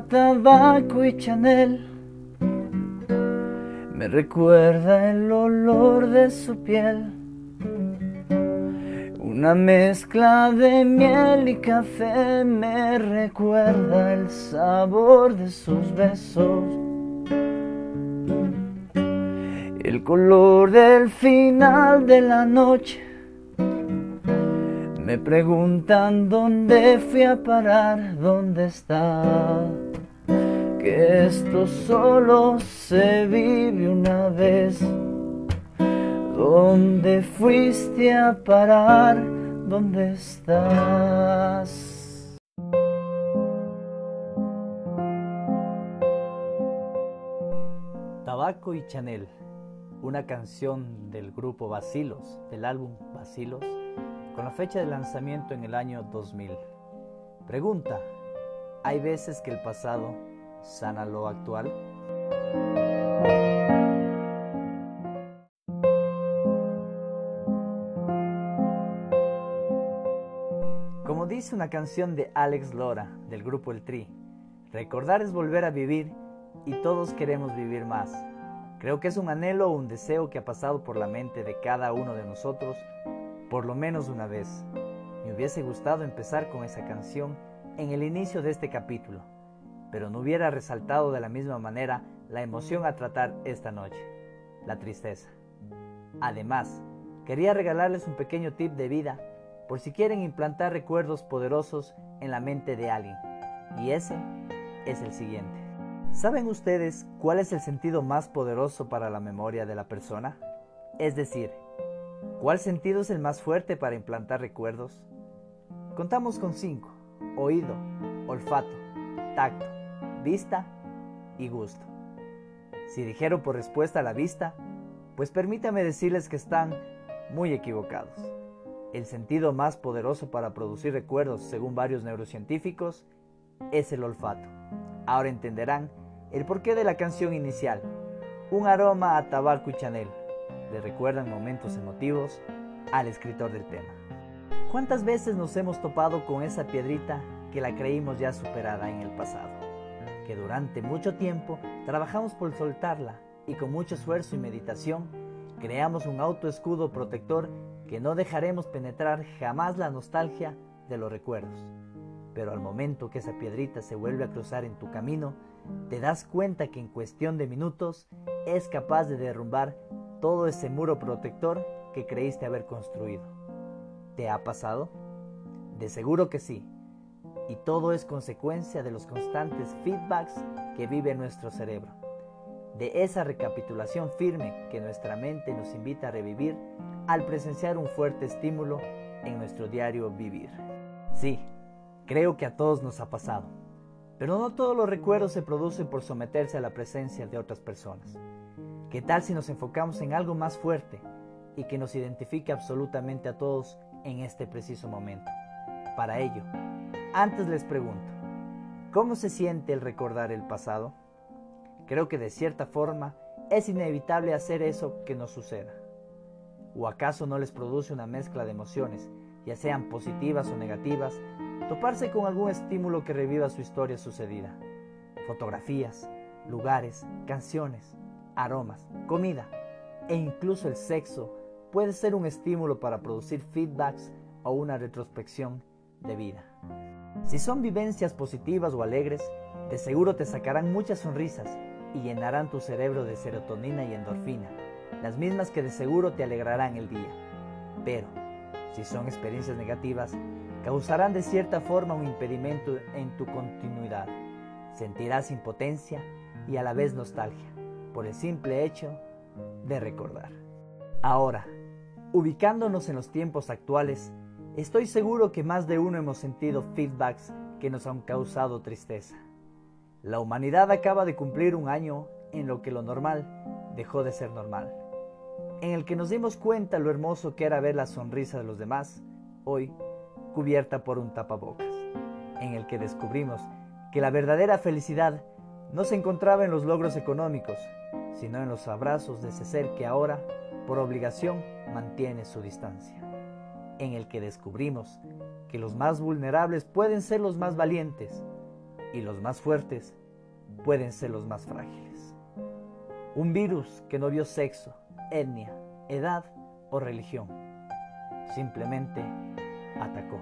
tabaco y Chanel. Me recuerda el olor de su piel. Una mezcla de miel y café me recuerda el sabor de sus besos. El color del final de la noche me preguntan dónde fui a parar, dónde está. Que esto solo se vive una vez. ¿Dónde fuiste a parar? ¿Dónde estás? Tabaco y Chanel, una canción del grupo Basilos, del álbum Basilos con la fecha de lanzamiento en el año 2000. Pregunta, ¿hay veces que el pasado sana lo actual? Como dice una canción de Alex Lora del grupo El Tri, recordar es volver a vivir y todos queremos vivir más. Creo que es un anhelo o un deseo que ha pasado por la mente de cada uno de nosotros por lo menos una vez. Me hubiese gustado empezar con esa canción en el inicio de este capítulo, pero no hubiera resaltado de la misma manera la emoción a tratar esta noche, la tristeza. Además, quería regalarles un pequeño tip de vida por si quieren implantar recuerdos poderosos en la mente de alguien, y ese es el siguiente. ¿Saben ustedes cuál es el sentido más poderoso para la memoria de la persona? Es decir, ¿Cuál sentido es el más fuerte para implantar recuerdos? Contamos con cinco. Oído, olfato, tacto, vista y gusto. Si dijeron por respuesta a la vista, pues permítame decirles que están muy equivocados. El sentido más poderoso para producir recuerdos, según varios neurocientíficos, es el olfato. Ahora entenderán el porqué de la canción inicial, un aroma a tabaco y chanel le recuerdan momentos emotivos al escritor del tema. ¿Cuántas veces nos hemos topado con esa piedrita que la creímos ya superada en el pasado? Que durante mucho tiempo trabajamos por soltarla y con mucho esfuerzo y meditación creamos un autoescudo protector que no dejaremos penetrar jamás la nostalgia de los recuerdos. Pero al momento que esa piedrita se vuelve a cruzar en tu camino, te das cuenta que en cuestión de minutos es capaz de derrumbar todo ese muro protector que creíste haber construido. ¿Te ha pasado? De seguro que sí. Y todo es consecuencia de los constantes feedbacks que vive nuestro cerebro. De esa recapitulación firme que nuestra mente nos invita a revivir al presenciar un fuerte estímulo en nuestro diario vivir. Sí, creo que a todos nos ha pasado. Pero no todos los recuerdos se producen por someterse a la presencia de otras personas. ¿Qué tal si nos enfocamos en algo más fuerte y que nos identifique absolutamente a todos en este preciso momento? Para ello, antes les pregunto, ¿cómo se siente el recordar el pasado? Creo que de cierta forma es inevitable hacer eso que nos suceda. ¿O acaso no les produce una mezcla de emociones, ya sean positivas o negativas, toparse con algún estímulo que reviva su historia sucedida? Fotografías, lugares, canciones, aromas, comida e incluso el sexo puede ser un estímulo para producir feedbacks o una retrospección de vida. Si son vivencias positivas o alegres, de seguro te sacarán muchas sonrisas y llenarán tu cerebro de serotonina y endorfina, las mismas que de seguro te alegrarán el día. Pero, si son experiencias negativas, causarán de cierta forma un impedimento en tu continuidad. Sentirás impotencia y a la vez nostalgia por el simple hecho de recordar. Ahora, ubicándonos en los tiempos actuales, estoy seguro que más de uno hemos sentido feedbacks que nos han causado tristeza. La humanidad acaba de cumplir un año en lo que lo normal dejó de ser normal, en el que nos dimos cuenta lo hermoso que era ver la sonrisa de los demás, hoy cubierta por un tapabocas, en el que descubrimos que la verdadera felicidad no se encontraba en los logros económicos, sino en los abrazos de ese ser que ahora, por obligación, mantiene su distancia, en el que descubrimos que los más vulnerables pueden ser los más valientes, y los más fuertes pueden ser los más frágiles. Un virus que no vio sexo, etnia, edad o religión. Simplemente atacó.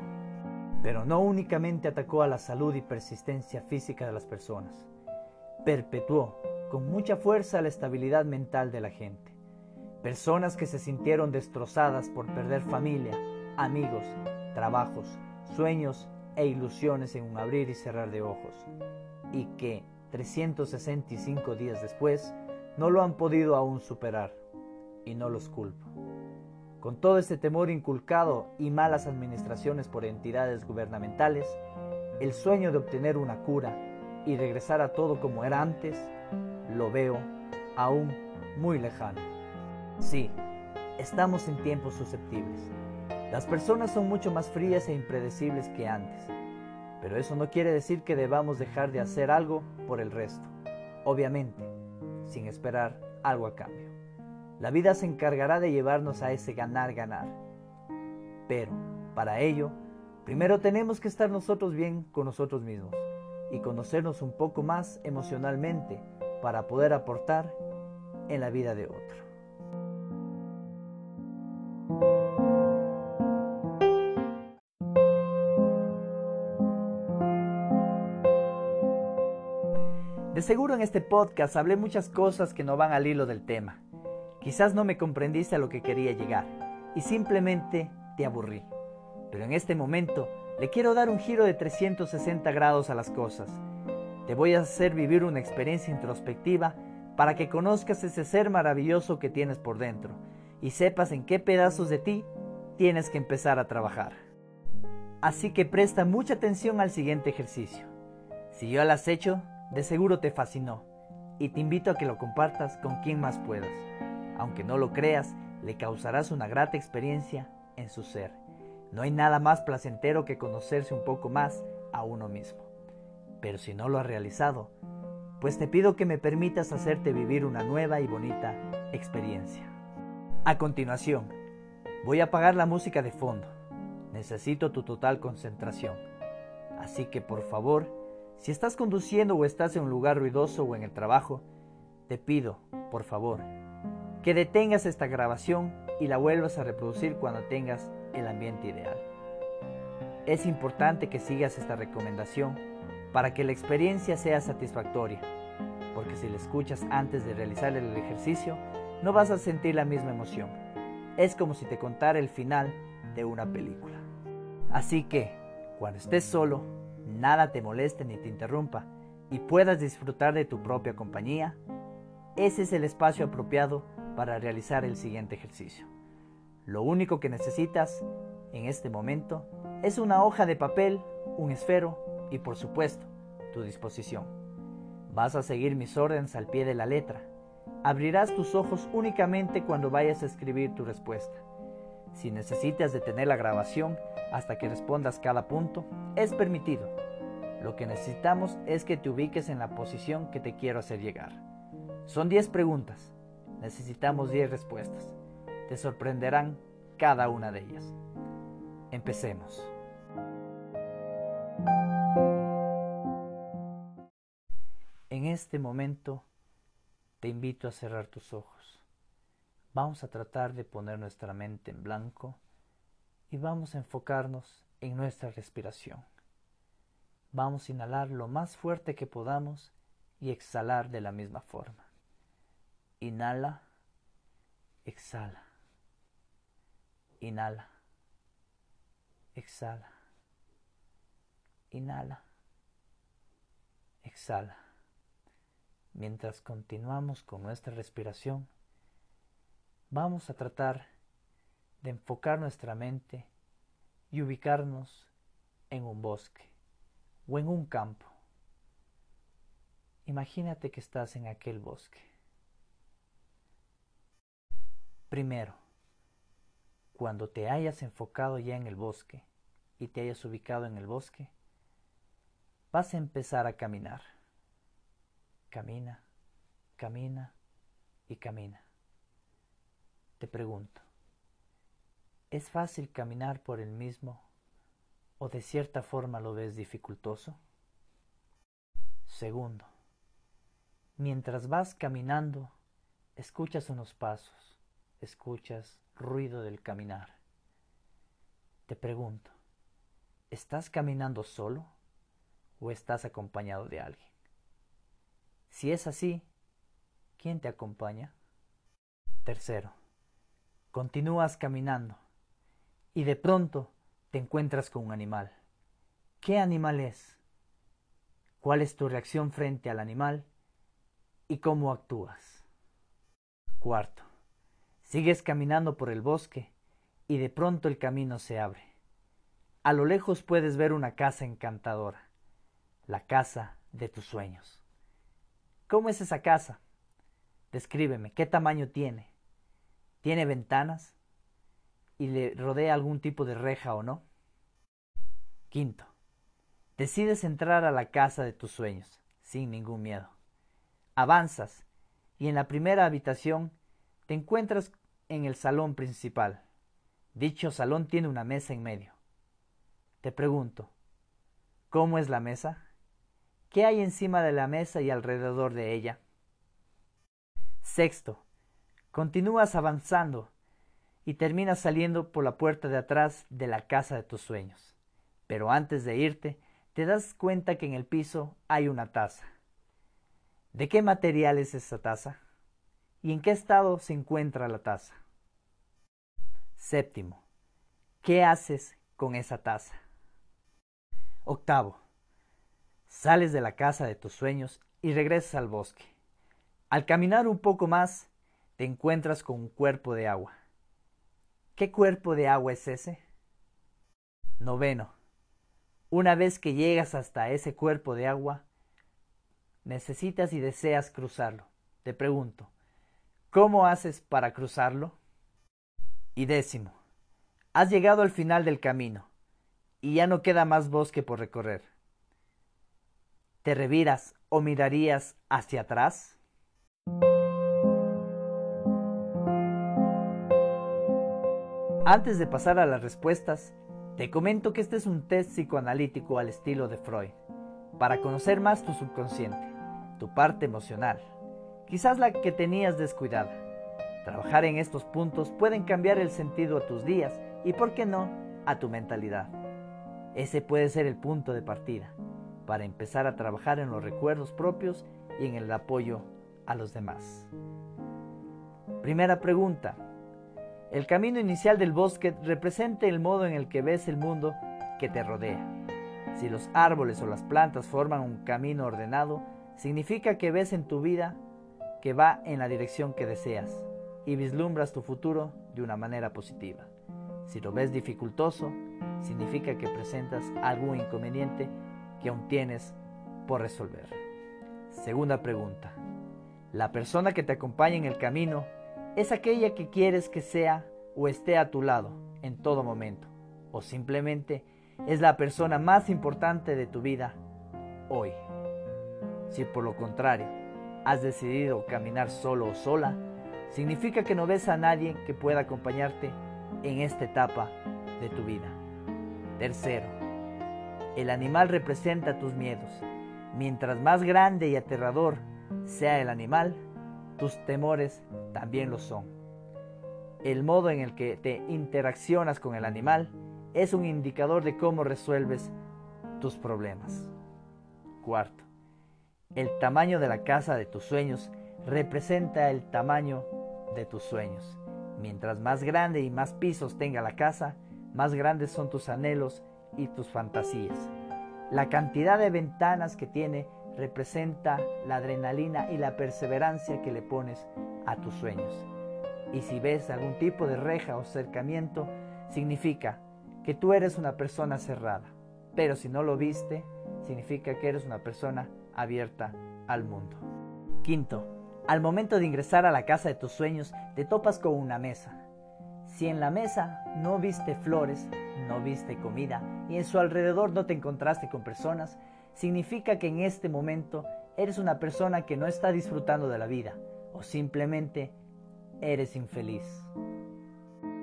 Pero no únicamente atacó a la salud y persistencia física de las personas, perpetuó con mucha fuerza la estabilidad mental de la gente. Personas que se sintieron destrozadas por perder familia, amigos, trabajos, sueños e ilusiones en un abrir y cerrar de ojos, y que 365 días después no lo han podido aún superar, y no los culpo. Con todo este temor inculcado y malas administraciones por entidades gubernamentales, el sueño de obtener una cura y regresar a todo como era antes, lo veo aún muy lejano. Sí, estamos en tiempos susceptibles. Las personas son mucho más frías e impredecibles que antes, pero eso no quiere decir que debamos dejar de hacer algo por el resto, obviamente, sin esperar algo a cambio. La vida se encargará de llevarnos a ese ganar-ganar. Pero, para ello, primero tenemos que estar nosotros bien con nosotros mismos y conocernos un poco más emocionalmente para poder aportar en la vida de otro. Seguro en este podcast hablé muchas cosas que no van al hilo del tema Quizás no me comprendiste a lo que quería llegar y simplemente te aburrí. Pero en este momento le quiero dar un giro de 360 grados a las cosas. Te voy a hacer vivir una experiencia introspectiva para que conozcas ese ser maravilloso que tienes por dentro y sepas en qué pedazos de ti tienes que empezar a trabajar. Así que presta mucha atención al siguiente ejercicio. Si yo lo has hecho, de seguro te fascinó y te invito a que lo compartas con quien más puedas aunque no lo creas, le causarás una grata experiencia en su ser. No hay nada más placentero que conocerse un poco más a uno mismo. Pero si no lo has realizado, pues te pido que me permitas hacerte vivir una nueva y bonita experiencia. A continuación, voy a apagar la música de fondo. Necesito tu total concentración. Así que por favor, si estás conduciendo o estás en un lugar ruidoso o en el trabajo, te pido, por favor, que detengas esta grabación y la vuelvas a reproducir cuando tengas el ambiente ideal. Es importante que sigas esta recomendación para que la experiencia sea satisfactoria, porque si la escuchas antes de realizar el ejercicio, no vas a sentir la misma emoción. Es como si te contara el final de una película. Así que, cuando estés solo, nada te moleste ni te interrumpa y puedas disfrutar de tu propia compañía, ese es el espacio apropiado para realizar el siguiente ejercicio. Lo único que necesitas en este momento es una hoja de papel, un esfero y por supuesto tu disposición. Vas a seguir mis órdenes al pie de la letra. Abrirás tus ojos únicamente cuando vayas a escribir tu respuesta. Si necesitas detener la grabación hasta que respondas cada punto, es permitido. Lo que necesitamos es que te ubiques en la posición que te quiero hacer llegar. Son 10 preguntas. Necesitamos 10 respuestas. Te sorprenderán cada una de ellas. Empecemos. En este momento te invito a cerrar tus ojos. Vamos a tratar de poner nuestra mente en blanco y vamos a enfocarnos en nuestra respiración. Vamos a inhalar lo más fuerte que podamos y exhalar de la misma forma. Inhala, exhala. Inhala, exhala. Inhala, exhala. Mientras continuamos con nuestra respiración, vamos a tratar de enfocar nuestra mente y ubicarnos en un bosque o en un campo. Imagínate que estás en aquel bosque. Primero, cuando te hayas enfocado ya en el bosque y te hayas ubicado en el bosque, vas a empezar a caminar. Camina, camina y camina. Te pregunto, ¿es fácil caminar por el mismo o de cierta forma lo ves dificultoso? Segundo, mientras vas caminando, escuchas unos pasos, escuchas ruido del caminar. Te pregunto, ¿estás caminando solo o estás acompañado de alguien? Si es así, ¿quién te acompaña? Tercero, continúas caminando y de pronto te encuentras con un animal. ¿Qué animal es? ¿Cuál es tu reacción frente al animal? ¿Y cómo actúas? Cuarto, sigues caminando por el bosque y de pronto el camino se abre. A lo lejos puedes ver una casa encantadora, la casa de tus sueños. ¿Cómo es esa casa? Descríbeme, ¿qué tamaño tiene? ¿Tiene ventanas? ¿Y le rodea algún tipo de reja o no? Quinto, decides entrar a la casa de tus sueños, sin ningún miedo. Avanzas y en la primera habitación te encuentras en el salón principal. Dicho salón tiene una mesa en medio. Te pregunto, ¿cómo es la mesa? ¿Qué hay encima de la mesa y alrededor de ella? Sexto, continúas avanzando y terminas saliendo por la puerta de atrás de la casa de tus sueños. Pero antes de irte, te das cuenta que en el piso hay una taza. ¿De qué material es esa taza? ¿Y en qué estado se encuentra la taza? Séptimo, ¿qué haces con esa taza? Octavo, sales de la casa de tus sueños y regresas al bosque. Al caminar un poco más, te encuentras con un cuerpo de agua. ¿Qué cuerpo de agua es ese? Noveno. Una vez que llegas hasta ese cuerpo de agua, necesitas y deseas cruzarlo. Te pregunto, ¿cómo haces para cruzarlo? Y décimo, has llegado al final del camino y ya no queda más bosque por recorrer. ¿Te reviras o mirarías hacia atrás? Antes de pasar a las respuestas, te comento que este es un test psicoanalítico al estilo de Freud, para conocer más tu subconsciente, tu parte emocional, quizás la que tenías descuidada. Trabajar en estos puntos pueden cambiar el sentido a tus días y, por qué no, a tu mentalidad. Ese puede ser el punto de partida para empezar a trabajar en los recuerdos propios y en el apoyo a los demás. Primera pregunta. El camino inicial del bosque representa el modo en el que ves el mundo que te rodea. Si los árboles o las plantas forman un camino ordenado, significa que ves en tu vida que va en la dirección que deseas y vislumbras tu futuro de una manera positiva. Si lo ves dificultoso, significa que presentas algún inconveniente que aún tienes por resolver. Segunda pregunta. La persona que te acompaña en el camino es aquella que quieres que sea o esté a tu lado en todo momento, o simplemente es la persona más importante de tu vida hoy. Si por lo contrario has decidido caminar solo o sola, significa que no ves a nadie que pueda acompañarte en esta etapa de tu vida. Tercero, el animal representa tus miedos. Mientras más grande y aterrador sea el animal, tus temores también lo son. El modo en el que te interaccionas con el animal es un indicador de cómo resuelves tus problemas. Cuarto, el tamaño de la casa de tus sueños representa el tamaño de tus sueños. Mientras más grande y más pisos tenga la casa, más grandes son tus anhelos y tus fantasías. La cantidad de ventanas que tiene representa la adrenalina y la perseverancia que le pones a tus sueños. Y si ves algún tipo de reja o cercamiento, significa que tú eres una persona cerrada. Pero si no lo viste, significa que eres una persona abierta al mundo. Quinto, al momento de ingresar a la casa de tus sueños, te topas con una mesa. Si en la mesa no viste flores, no viste comida y en su alrededor no te encontraste con personas, significa que en este momento eres una persona que no está disfrutando de la vida simplemente eres infeliz.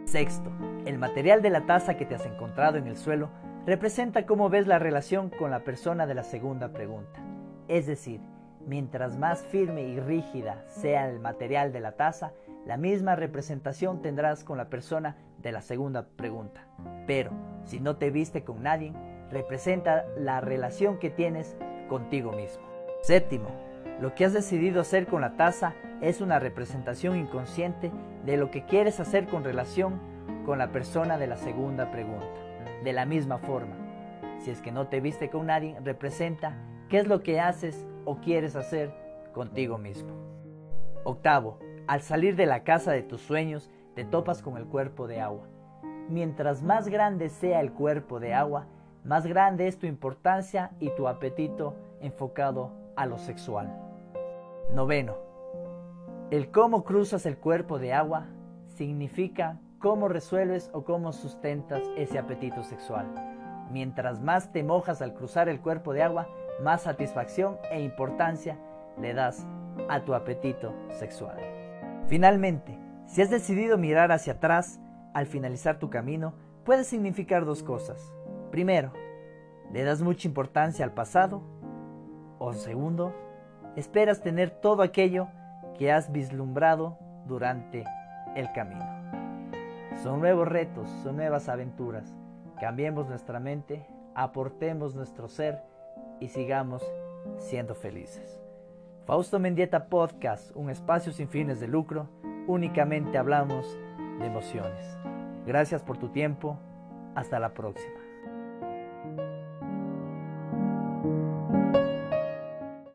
Sexto, el material de la taza que te has encontrado en el suelo representa cómo ves la relación con la persona de la segunda pregunta. Es decir, mientras más firme y rígida sea el material de la taza, la misma representación tendrás con la persona de la segunda pregunta. Pero si no te viste con nadie, representa la relación que tienes contigo mismo. Séptimo, lo que has decidido hacer con la taza es una representación inconsciente de lo que quieres hacer con relación con la persona de la segunda pregunta. De la misma forma, si es que no te viste con nadie, representa qué es lo que haces o quieres hacer contigo mismo. Octavo, al salir de la casa de tus sueños, te topas con el cuerpo de agua. Mientras más grande sea el cuerpo de agua, más grande es tu importancia y tu apetito enfocado a lo sexual. Noveno. El cómo cruzas el cuerpo de agua significa cómo resuelves o cómo sustentas ese apetito sexual. Mientras más te mojas al cruzar el cuerpo de agua, más satisfacción e importancia le das a tu apetito sexual. Finalmente, si has decidido mirar hacia atrás al finalizar tu camino, puede significar dos cosas. Primero, le das mucha importancia al pasado. O segundo, esperas tener todo aquello que has vislumbrado durante el camino. Son nuevos retos, son nuevas aventuras. Cambiemos nuestra mente, aportemos nuestro ser y sigamos siendo felices. Fausto Mendieta Podcast, un espacio sin fines de lucro, únicamente hablamos de emociones. Gracias por tu tiempo, hasta la próxima.